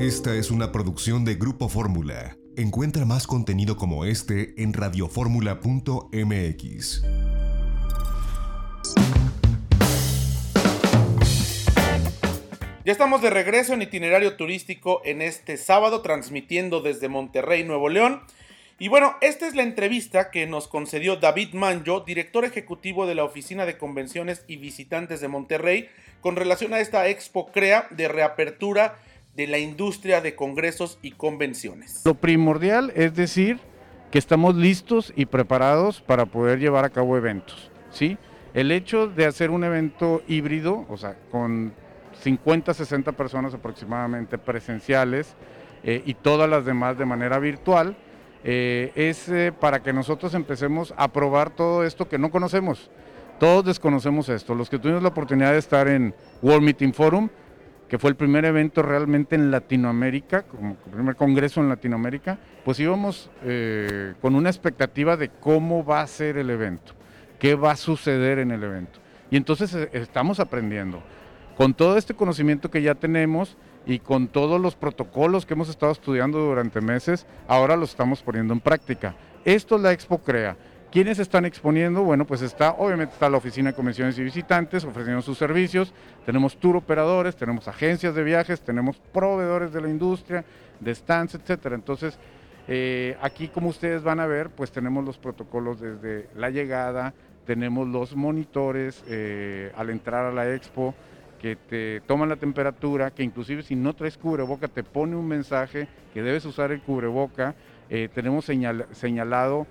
Esta es una producción de Grupo Fórmula. Encuentra más contenido como este en radioformula.mx. Ya estamos de regreso en itinerario turístico en este sábado, transmitiendo desde Monterrey, Nuevo León. Y bueno, esta es la entrevista que nos concedió David Manjo, director ejecutivo de la Oficina de Convenciones y Visitantes de Monterrey, con relación a esta Expo CREA de reapertura de la industria de congresos y convenciones. Lo primordial es decir que estamos listos y preparados para poder llevar a cabo eventos, ¿sí? El hecho de hacer un evento híbrido, o sea, con 50, 60 personas aproximadamente presenciales eh, y todas las demás de manera virtual, eh, es eh, para que nosotros empecemos a probar todo esto que no conocemos. Todos desconocemos esto. Los que tuvimos la oportunidad de estar en World Meeting Forum, que fue el primer evento realmente en Latinoamérica, como el primer congreso en Latinoamérica, pues íbamos eh, con una expectativa de cómo va a ser el evento, qué va a suceder en el evento. Y entonces eh, estamos aprendiendo. Con todo este conocimiento que ya tenemos y con todos los protocolos que hemos estado estudiando durante meses, ahora los estamos poniendo en práctica. Esto la Expo Crea. ¿Quiénes están exponiendo? Bueno, pues está, obviamente está la Oficina de Convenciones y Visitantes ofreciendo sus servicios, tenemos tour operadores, tenemos agencias de viajes, tenemos proveedores de la industria, de stands, etcétera. Entonces, eh, aquí como ustedes van a ver, pues tenemos los protocolos desde la llegada, tenemos los monitores eh, al entrar a la expo, que te toman la temperatura, que inclusive si no traes cubreboca te pone un mensaje que debes usar el cubreboca. Eh, tenemos señalado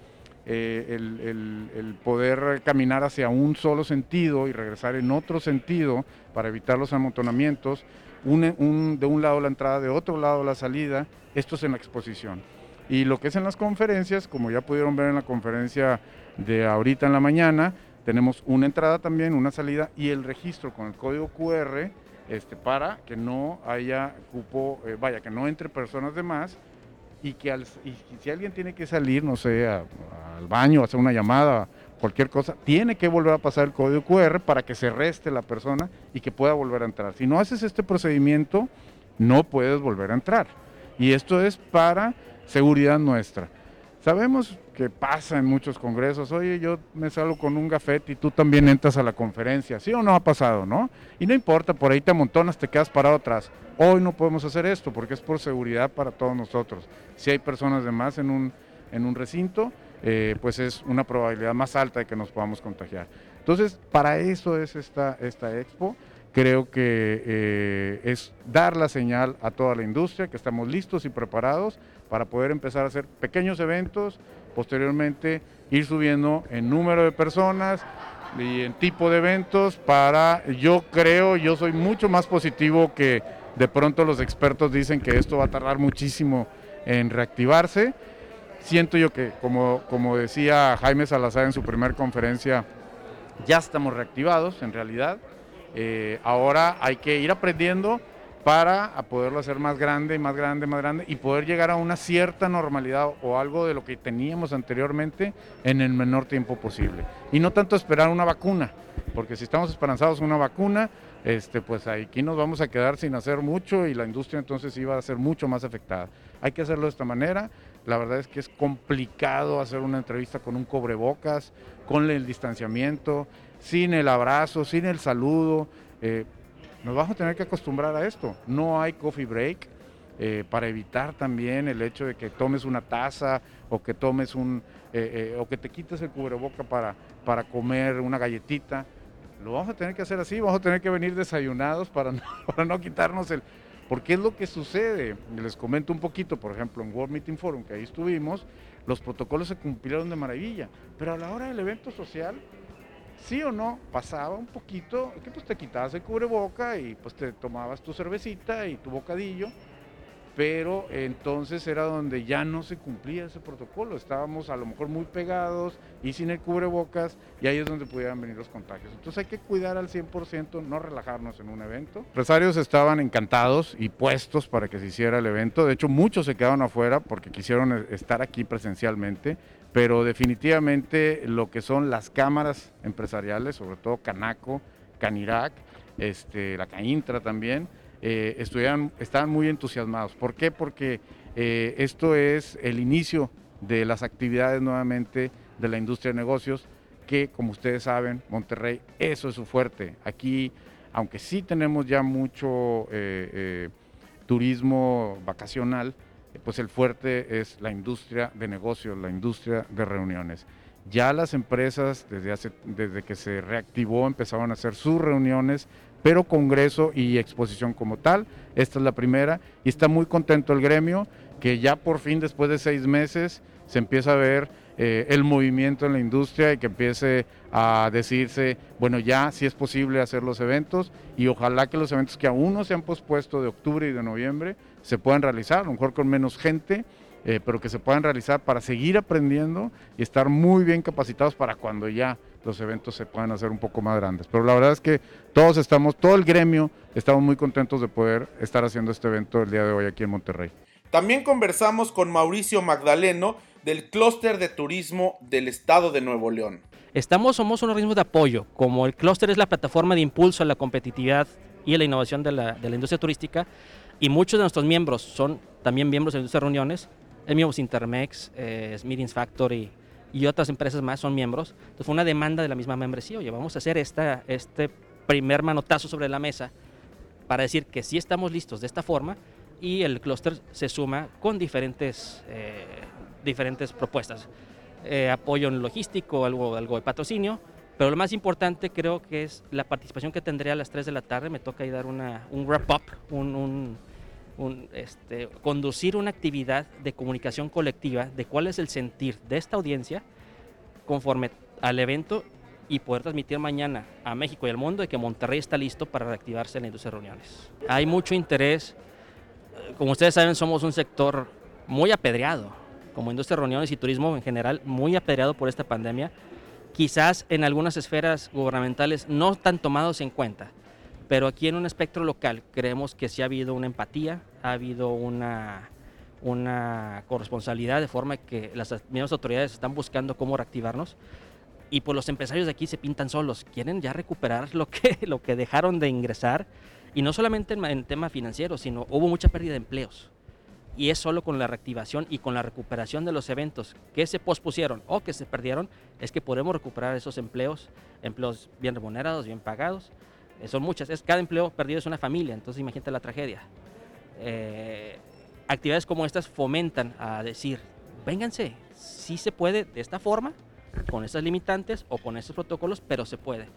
eh, el, poder caminar hacia un solo sentido y regresar en otro sentido para evitar los amontonamientos, de un lado la entrada, de otro lado la salida, esto es en la exposición. Y lo que es en las conferencias, como ya pudieron ver en la conferencia de ahorita en la mañana, tenemos una entrada también, una salida y el registro con el código QR este, para que no haya cupo, eh, vaya, que no entre personas de más y que si alguien tiene que salir, no sé, al baño, hacer una llamada, cualquier cosa, tiene que volver a pasar el código QR para que se reste la persona y que pueda volver a entrar. Si no haces este procedimiento, no puedes volver a entrar. Y esto es para seguridad nuestra. Sabemos que pasa en muchos congresos, oye, yo me salgo con un gafete y tú también entras a la conferencia, ¿sí o no ha pasado, no? Y no importa, por ahí te amontonas, te quedas parado atrás. Hoy no podemos hacer esto porque es por seguridad para todos nosotros. Si hay personas de más en un, en un recinto, eh, pues es una probabilidad más alta de que nos podamos contagiar. Entonces, para eso es esta, esta expo creo que eh, es dar la señal a toda la industria que estamos listos y preparados para poder empezar a hacer pequeños eventos, posteriormente ir subiendo en número de personas y en tipo de eventos para, yo creo, yo soy mucho más positivo que de pronto los expertos dicen que esto va a tardar muchísimo en reactivarse. Siento yo que, como, como decía Jaime Salazar en su primera conferencia, ya estamos reactivados en realidad. Eh, ahora hay que ir aprendiendo para poderlo hacer más grande, más grande, más grande y poder llegar a una cierta normalidad o algo de lo que teníamos anteriormente en el menor tiempo posible. Y no tanto esperar una vacuna, porque si estamos esperanzados en una vacuna, este, pues aquí nos vamos a quedar sin hacer mucho y la industria entonces iba a ser mucho más afectada. Hay que hacerlo de esta manera. La verdad es que es complicado hacer una entrevista con un cobrebocas, con el distanciamiento, sin el abrazo, sin el saludo. Eh, nos vamos a tener que acostumbrar a esto. No hay coffee break eh, para evitar también el hecho de que tomes una taza o que tomes un eh, o que te quites el cubreboca para, para comer una galletita. Lo vamos a tener que hacer así, vamos a tener que venir desayunados para no, para no quitarnos el... Porque es lo que sucede. Les comento un poquito, por ejemplo, en World Meeting Forum, que ahí estuvimos, los protocolos se cumplieron de maravilla, pero a la hora del evento social sí o no, pasaba un poquito, que pues te quitabas el cubreboca y pues te tomabas tu cervecita y tu bocadillo, pero entonces era donde ya no se cumplía ese protocolo, estábamos a lo mejor muy pegados y sin el cubrebocas y ahí es donde pudieran venir los contagios. Entonces hay que cuidar al 100%, no relajarnos en un evento. Los empresarios estaban encantados y puestos para que se hiciera el evento, de hecho muchos se quedaron afuera porque quisieron estar aquí presencialmente pero definitivamente lo que son las cámaras empresariales, sobre todo Canaco, Canirac, este, la Caintra también, eh, estaban muy entusiasmados. ¿Por qué? Porque eh, esto es el inicio de las actividades nuevamente de la industria de negocios, que como ustedes saben, Monterrey, eso es su fuerte. Aquí, aunque sí tenemos ya mucho eh, turismo vacacional, pues el fuerte es la industria de negocios, la industria de reuniones. Ya las empresas desde, hace, desde que se reactivó empezaron a hacer sus reuniones, pero congreso y exposición como tal. Esta es la primera y está muy contento el gremio que ya por fin después de seis meses se empieza a ver eh, el movimiento en la industria y que empiece a decirse, bueno, ya sí es posible hacer los eventos y ojalá que los eventos que aún no se han pospuesto de octubre y de noviembre se puedan realizar, a lo mejor con menos gente, eh, pero que se puedan realizar para seguir aprendiendo y estar muy bien capacitados para cuando ya los eventos se puedan hacer un poco más grandes. Pero la verdad es que todos estamos, todo el gremio, estamos muy contentos de poder estar haciendo este evento el día de hoy aquí en Monterrey. También conversamos con Mauricio Magdaleno del Clúster de Turismo del Estado de Nuevo León. Estamos, somos un organismo de apoyo, como el clúster es la plataforma de impulso a la competitividad y a la innovación de la, de la industria turística, y muchos de nuestros miembros son también miembros de de reuniones, el mismo Intermex, eh, Meetings Factory y otras empresas más son miembros. Entonces fue una demanda de la misma membresía, oye, vamos a hacer esta, este primer manotazo sobre la mesa para decir que sí estamos listos de esta forma y el clúster se suma con diferentes, eh, diferentes propuestas. Eh, apoyo en logístico, algo, algo de patrocinio, pero lo más importante creo que es la participación que tendré a las 3 de la tarde. Me toca ahí dar una, un wrap-up, un, un este, conducir una actividad de comunicación colectiva de cuál es el sentir de esta audiencia conforme al evento y poder transmitir mañana a México y al mundo de que Monterrey está listo para reactivarse en la industria de reuniones. Hay mucho interés, como ustedes saben somos un sector muy apedreado, como industria de reuniones y turismo en general, muy apedreado por esta pandemia, quizás en algunas esferas gubernamentales no tan tomados en cuenta pero aquí en un espectro local creemos que sí ha habido una empatía, ha habido una, una corresponsabilidad de forma que las mismas autoridades están buscando cómo reactivarnos y pues los empresarios de aquí se pintan solos, quieren ya recuperar lo que, lo que dejaron de ingresar y no solamente en, en tema financiero, sino hubo mucha pérdida de empleos. Y es solo con la reactivación y con la recuperación de los eventos que se pospusieron o que se perdieron, es que podemos recuperar esos empleos, empleos bien remunerados, bien pagados, son muchas, es, cada empleo perdido es una familia, entonces imagínate la tragedia. Eh, actividades como estas fomentan a decir, vénganse, sí se puede de esta forma, con estas limitantes o con estos protocolos, pero se puede.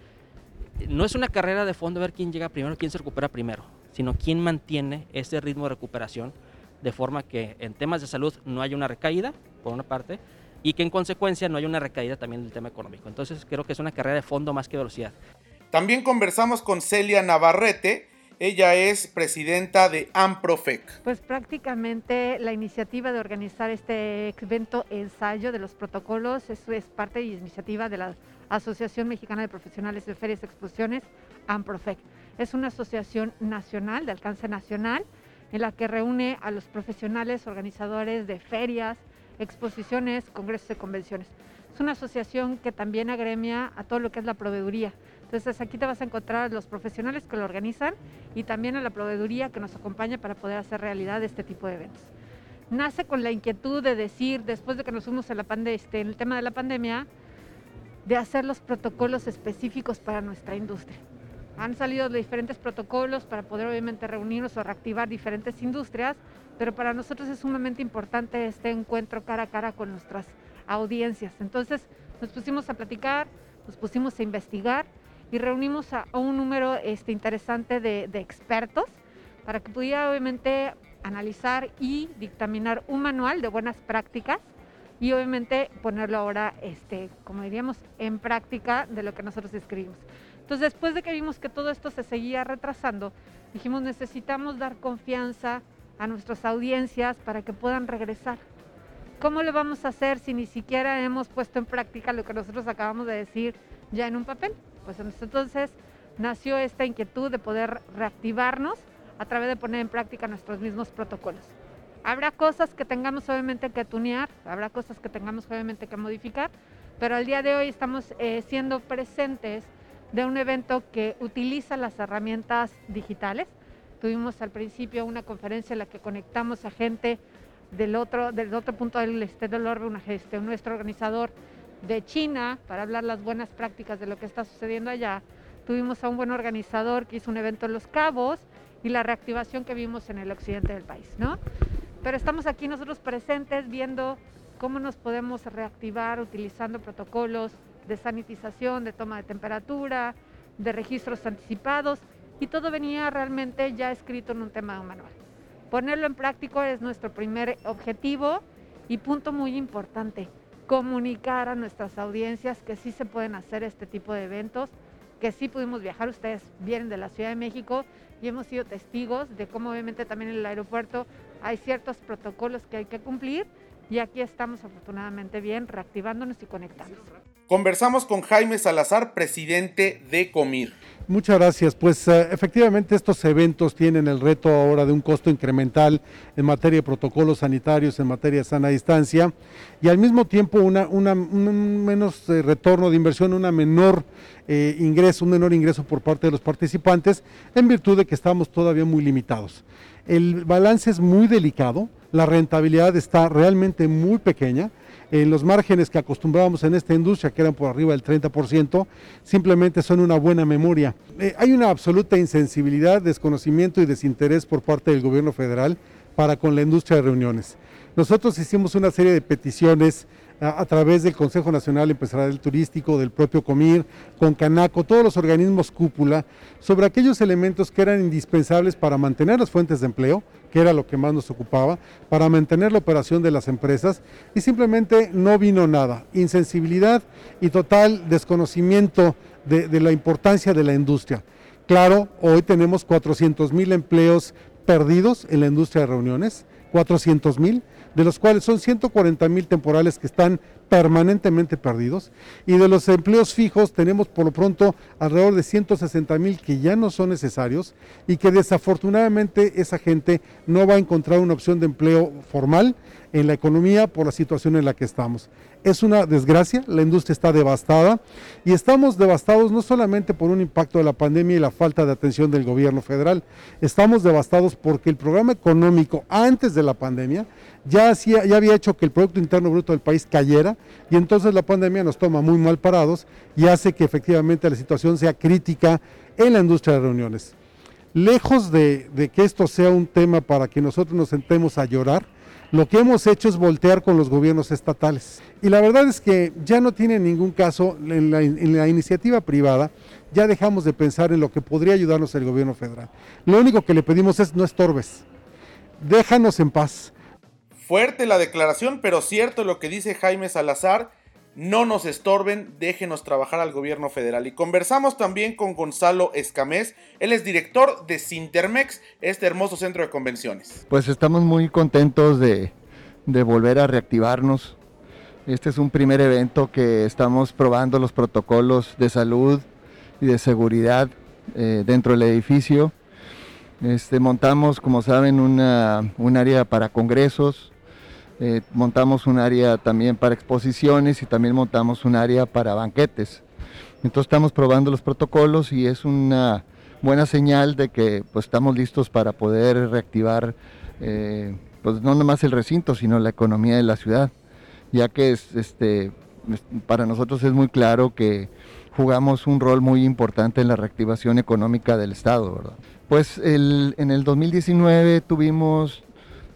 No es una carrera de fondo ver quién llega primero, quién se recupera primero, sino quién mantiene ese ritmo de recuperación de forma que en temas de salud no haya una recaída, por una parte, y que en consecuencia no haya una recaída también del tema económico. Entonces creo que es una carrera de fondo más que velocidad. También conversamos con Celia Navarrete, ella es presidenta de AMPROFEC. Pues prácticamente la iniciativa de organizar este evento ensayo de los protocolos es, es parte y iniciativa de la Asociación Mexicana de Profesionales de Ferias y Exposiciones, AMPROFEC. Es una asociación nacional, de alcance nacional, en la que reúne a los profesionales organizadores de ferias, exposiciones, congresos y convenciones. Es una asociación que también agremia a todo lo que es la proveeduría. Entonces aquí te vas a encontrar a los profesionales que lo organizan y también a la proveeduría que nos acompaña para poder hacer realidad este tipo de eventos. Nace con la inquietud de decir, después de que nos fuimos a la este, en el tema de la pandemia, de hacer los protocolos específicos para nuestra industria. Han salido diferentes protocolos para poder obviamente reunirnos o reactivar diferentes industrias, pero para nosotros es sumamente importante este encuentro cara a cara con nuestras audiencias. Entonces nos pusimos a platicar, nos pusimos a investigar y reunimos a, un número este, interesante de, expertos para que pudiera obviamente analizar y dictaminar un manual de buenas prácticas y obviamente ponerlo ahora, este, como diríamos, en práctica de lo que nosotros escribimos. Entonces, después de que vimos que todo esto se seguía retrasando, dijimos necesitamos dar confianza a nuestras audiencias para que puedan regresar. ¿Cómo lo vamos a hacer si ni siquiera hemos puesto en práctica lo que nosotros acabamos de decir ya en un papel? Pues entonces nació esta inquietud de poder reactivarnos a través de poner en práctica nuestros mismos protocolos. Habrá cosas que tengamos obviamente que tunear, habrá cosas que tengamos obviamente que modificar, pero al día de hoy estamos eh, siendo presentes de un evento que utiliza las herramientas digitales, Tuvimos al principio una conferencia en la que conectamos a gente del otro, del otro punto del este del orbe, nuestro organizador de China, para hablar las buenas prácticas de lo que está sucediendo allá. Tuvimos a un buen organizador que hizo un evento en Los Cabos y la reactivación que vimos en el occidente del país, ¿no? Pero estamos aquí nosotros presentes viendo cómo nos podemos reactivar utilizando protocolos de sanitización, de toma de temperatura, de registros anticipados y todo venía realmente ya escrito en un tema manual. Ponerlo en práctico es nuestro primer objetivo y punto muy importante, comunicar a nuestras audiencias que sí se pueden hacer este tipo de eventos, que sí pudimos viajar, ustedes vienen de la Ciudad de México y hemos sido testigos de cómo obviamente también en el aeropuerto hay ciertos protocolos que hay que cumplir y aquí estamos afortunadamente bien reactivándonos y conectándonos. Conversamos con Jaime Salazar, presidente de Comir. Muchas gracias. Pues uh, efectivamente estos eventos tienen el reto ahora de un costo incremental en materia de protocolos sanitarios, en materia de sana distancia y al mismo tiempo una un menos eh, retorno de inversión, una menor eh, ingreso, un menor ingreso por parte de los participantes en virtud de que estamos todavía muy limitados. El balance es muy delicado, la rentabilidad está realmente muy pequeña en los márgenes que acostumbrábamos en esta industria, que eran por arriba del 30%, simplemente son una buena memoria. Eh, hay una absoluta insensibilidad, desconocimiento y desinterés por parte del gobierno federal para con la industria de reuniones. Nosotros hicimos una serie de peticiones a, través del Consejo Nacional Empresarial Turístico, del propio COMIR, con Canaco, todos los organismos cúpula, sobre aquellos elementos que eran indispensables para mantener las fuentes de empleo, que era lo que más nos ocupaba, para mantener la operación de las empresas, y simplemente no vino nada. Insensibilidad y total desconocimiento de, de la importancia de la industria. Claro, hoy tenemos 400 mil empleos perdidos en la industria de reuniones, 400 mil, de los cuales son 140 mil temporales que están permanentemente perdidos y de los empleos fijos tenemos por lo pronto alrededor de 160 mil que ya no son necesarios y que desafortunadamente esa gente no va a encontrar una opción de empleo formal en la economía por la situación en la que estamos. Es una desgracia, la industria está devastada y estamos devastados no solamente por un impacto de la pandemia y la falta de atención del gobierno federal, estamos devastados porque el programa económico antes de la pandemia ya, hacía, ya había hecho que el Producto Interno Bruto del país cayera y entonces la pandemia nos toma muy mal parados y hace que efectivamente la situación sea crítica en la industria de reuniones. Lejos de, de que esto sea un tema para que nosotros nos sentemos a llorar, lo que hemos hecho es voltear con los gobiernos estatales. Y la verdad es que ya no tiene ningún caso en la, iniciativa privada, ya dejamos de pensar en lo que podría ayudarnos el gobierno federal. Lo único que le pedimos es no estorbes, déjanos en paz. Fuerte la declaración, pero cierto lo que dice Jaime Salazar no nos estorben, déjenos trabajar al gobierno federal. Y conversamos también con Gonzalo Escamés, él es director de Sintermex, este hermoso centro de convenciones. Pues estamos muy contentos de, de volver a reactivarnos. Este es un primer evento que estamos probando los protocolos de salud y de seguridad eh, dentro del edificio. Este, montamos, como saben, una, un área para congresos, eh, montamos un área también para exposiciones y también montamos un área para banquetes. Entonces estamos probando los protocolos y es una buena señal de que pues, estamos listos para poder reactivar eh, pues, no nomás el recinto, sino la economía de la ciudad, ya que es, este, para nosotros es muy claro que jugamos un rol muy importante en la reactivación económica del Estado. ¿verdad? Pues el, en el 2019 tuvimos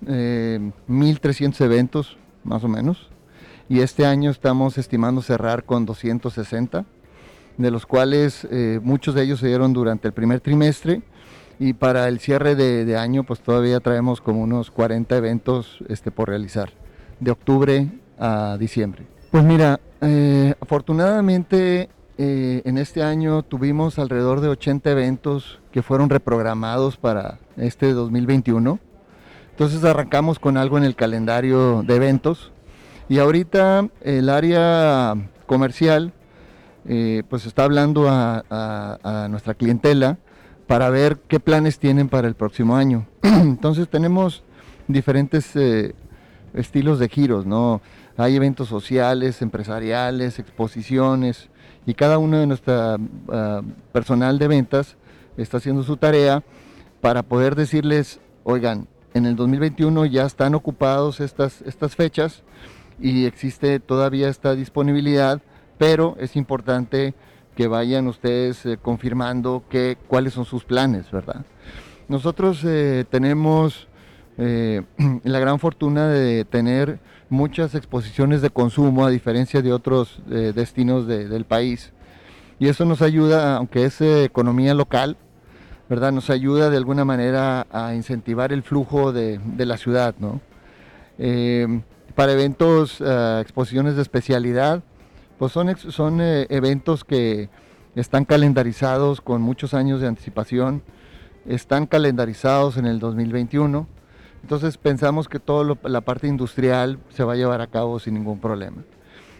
eh, 1.300 eventos, más o menos. Y este año estamos estimando cerrar con 260, de los cuales eh, muchos de ellos se dieron durante el primer trimestre. Y para el cierre de, de año, pues todavía traemos como unos 40 eventos este, por realizar, de octubre a diciembre. Pues mira, eh, afortunadamente eh, en este año tuvimos alrededor de 80 eventos que fueron reprogramados para este 2021. Entonces arrancamos con algo en el calendario de eventos y ahorita el área comercial eh, pues está hablando a, nuestra clientela para ver qué planes tienen para el próximo año. Entonces tenemos diferentes eh, estilos de giros, ¿no? Hay eventos sociales, empresariales, exposiciones y cada uno de nuestra uh, personal de ventas está haciendo su tarea para poder decirles, oigan, en el 2021 ya están ocupados estas, estas fechas y existe todavía esta disponibilidad, pero es importante que vayan ustedes eh, confirmando que, cuáles son sus planes, ¿verdad? Nosotros eh, tenemos eh, la gran fortuna de tener muchas exposiciones de consumo a diferencia de otros destinos del país. Y eso nos ayuda, aunque es economía local, ¿verdad? Nos ayuda de alguna manera a incentivar el flujo de, la ciudad, ¿no? para eventos, exposiciones de especialidad, pues son, son eh, eventos que están calendarizados con muchos años de anticipación, están calendarizados en el 2021, entonces pensamos que toda la parte industrial se va a llevar a cabo sin ningún problema.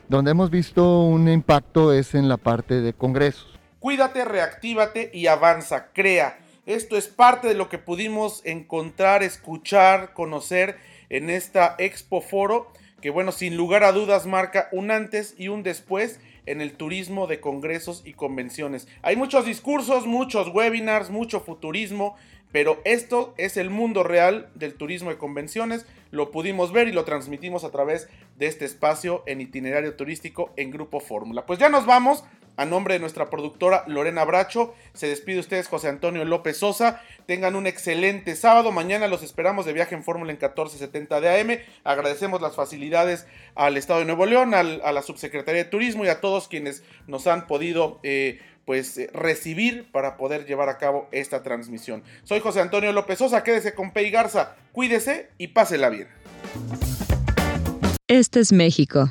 Donde hemos visto un impacto es en la parte de congresos. Cuídate, reactívate y avanza, crea. Esto es parte de lo que pudimos encontrar, escuchar, conocer en esta Expo Foro que bueno, sin lugar a dudas marca un antes y un después en el turismo de congresos y convenciones. Hay muchos discursos, muchos webinars, mucho futurismo, pero esto es el mundo real del turismo de convenciones. Lo pudimos ver y lo transmitimos a través de este espacio en itinerario turístico en Grupo Fórmula. Pues ya nos vamos. A nombre de nuestra productora Lorena Bracho, se despide ustedes José Antonio López Sosa. Tengan un excelente sábado. Mañana los esperamos de viaje en Fórmula en 1470 de AM. Agradecemos las facilidades al Estado de Nuevo León, a la Subsecretaría de Turismo y a todos quienes nos han podido eh, pues eh, recibir para poder llevar a cabo esta transmisión. Soy José Antonio López Sosa, quédese con Pei Garza, cuídese y pásela bien. Este es México.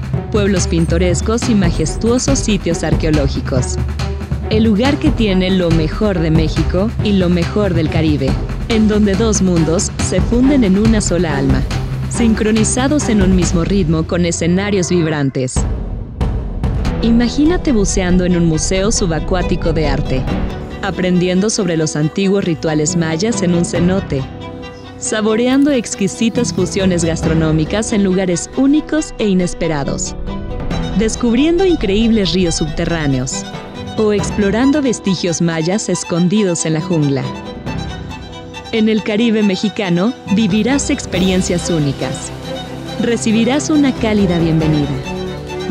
pueblos pintorescos y majestuosos sitios arqueológicos. El lugar que tiene lo mejor de México y lo mejor del Caribe, en donde dos mundos se funden en una sola alma, sincronizados en un mismo ritmo con escenarios vibrantes. Imagínate buceando en un museo subacuático de arte, aprendiendo sobre los antiguos rituales mayas en un cenote saboreando exquisitas fusiones gastronómicas en lugares únicos e inesperados, descubriendo increíbles ríos subterráneos o explorando vestigios mayas escondidos en la jungla. En el Caribe mexicano vivirás experiencias únicas. Recibirás una cálida bienvenida.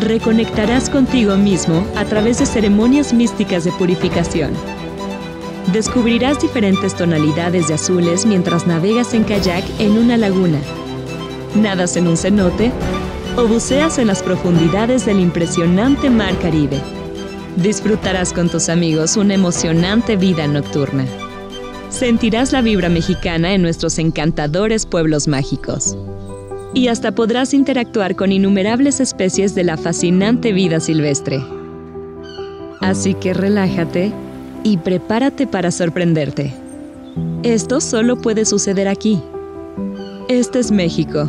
Reconectarás contigo mismo a través de ceremonias místicas de purificación Descubrirás diferentes tonalidades de azules mientras navegas en kayak en una laguna, nadas en un cenote o buceas en las profundidades del impresionante mar Caribe. Disfrutarás con tus amigos una emocionante vida nocturna. Sentirás la vibra mexicana en nuestros encantadores pueblos mágicos. Y hasta podrás interactuar con innumerables especies de la fascinante vida silvestre. Así que relájate y prepárate para sorprenderte. Esto solo puede suceder aquí. Este es México.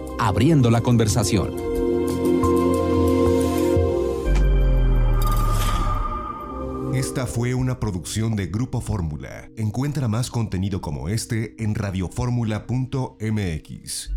Abriendo la conversación. Esta fue una producción de Grupo Fórmula. Encuentra más contenido como este en radioformula.mx.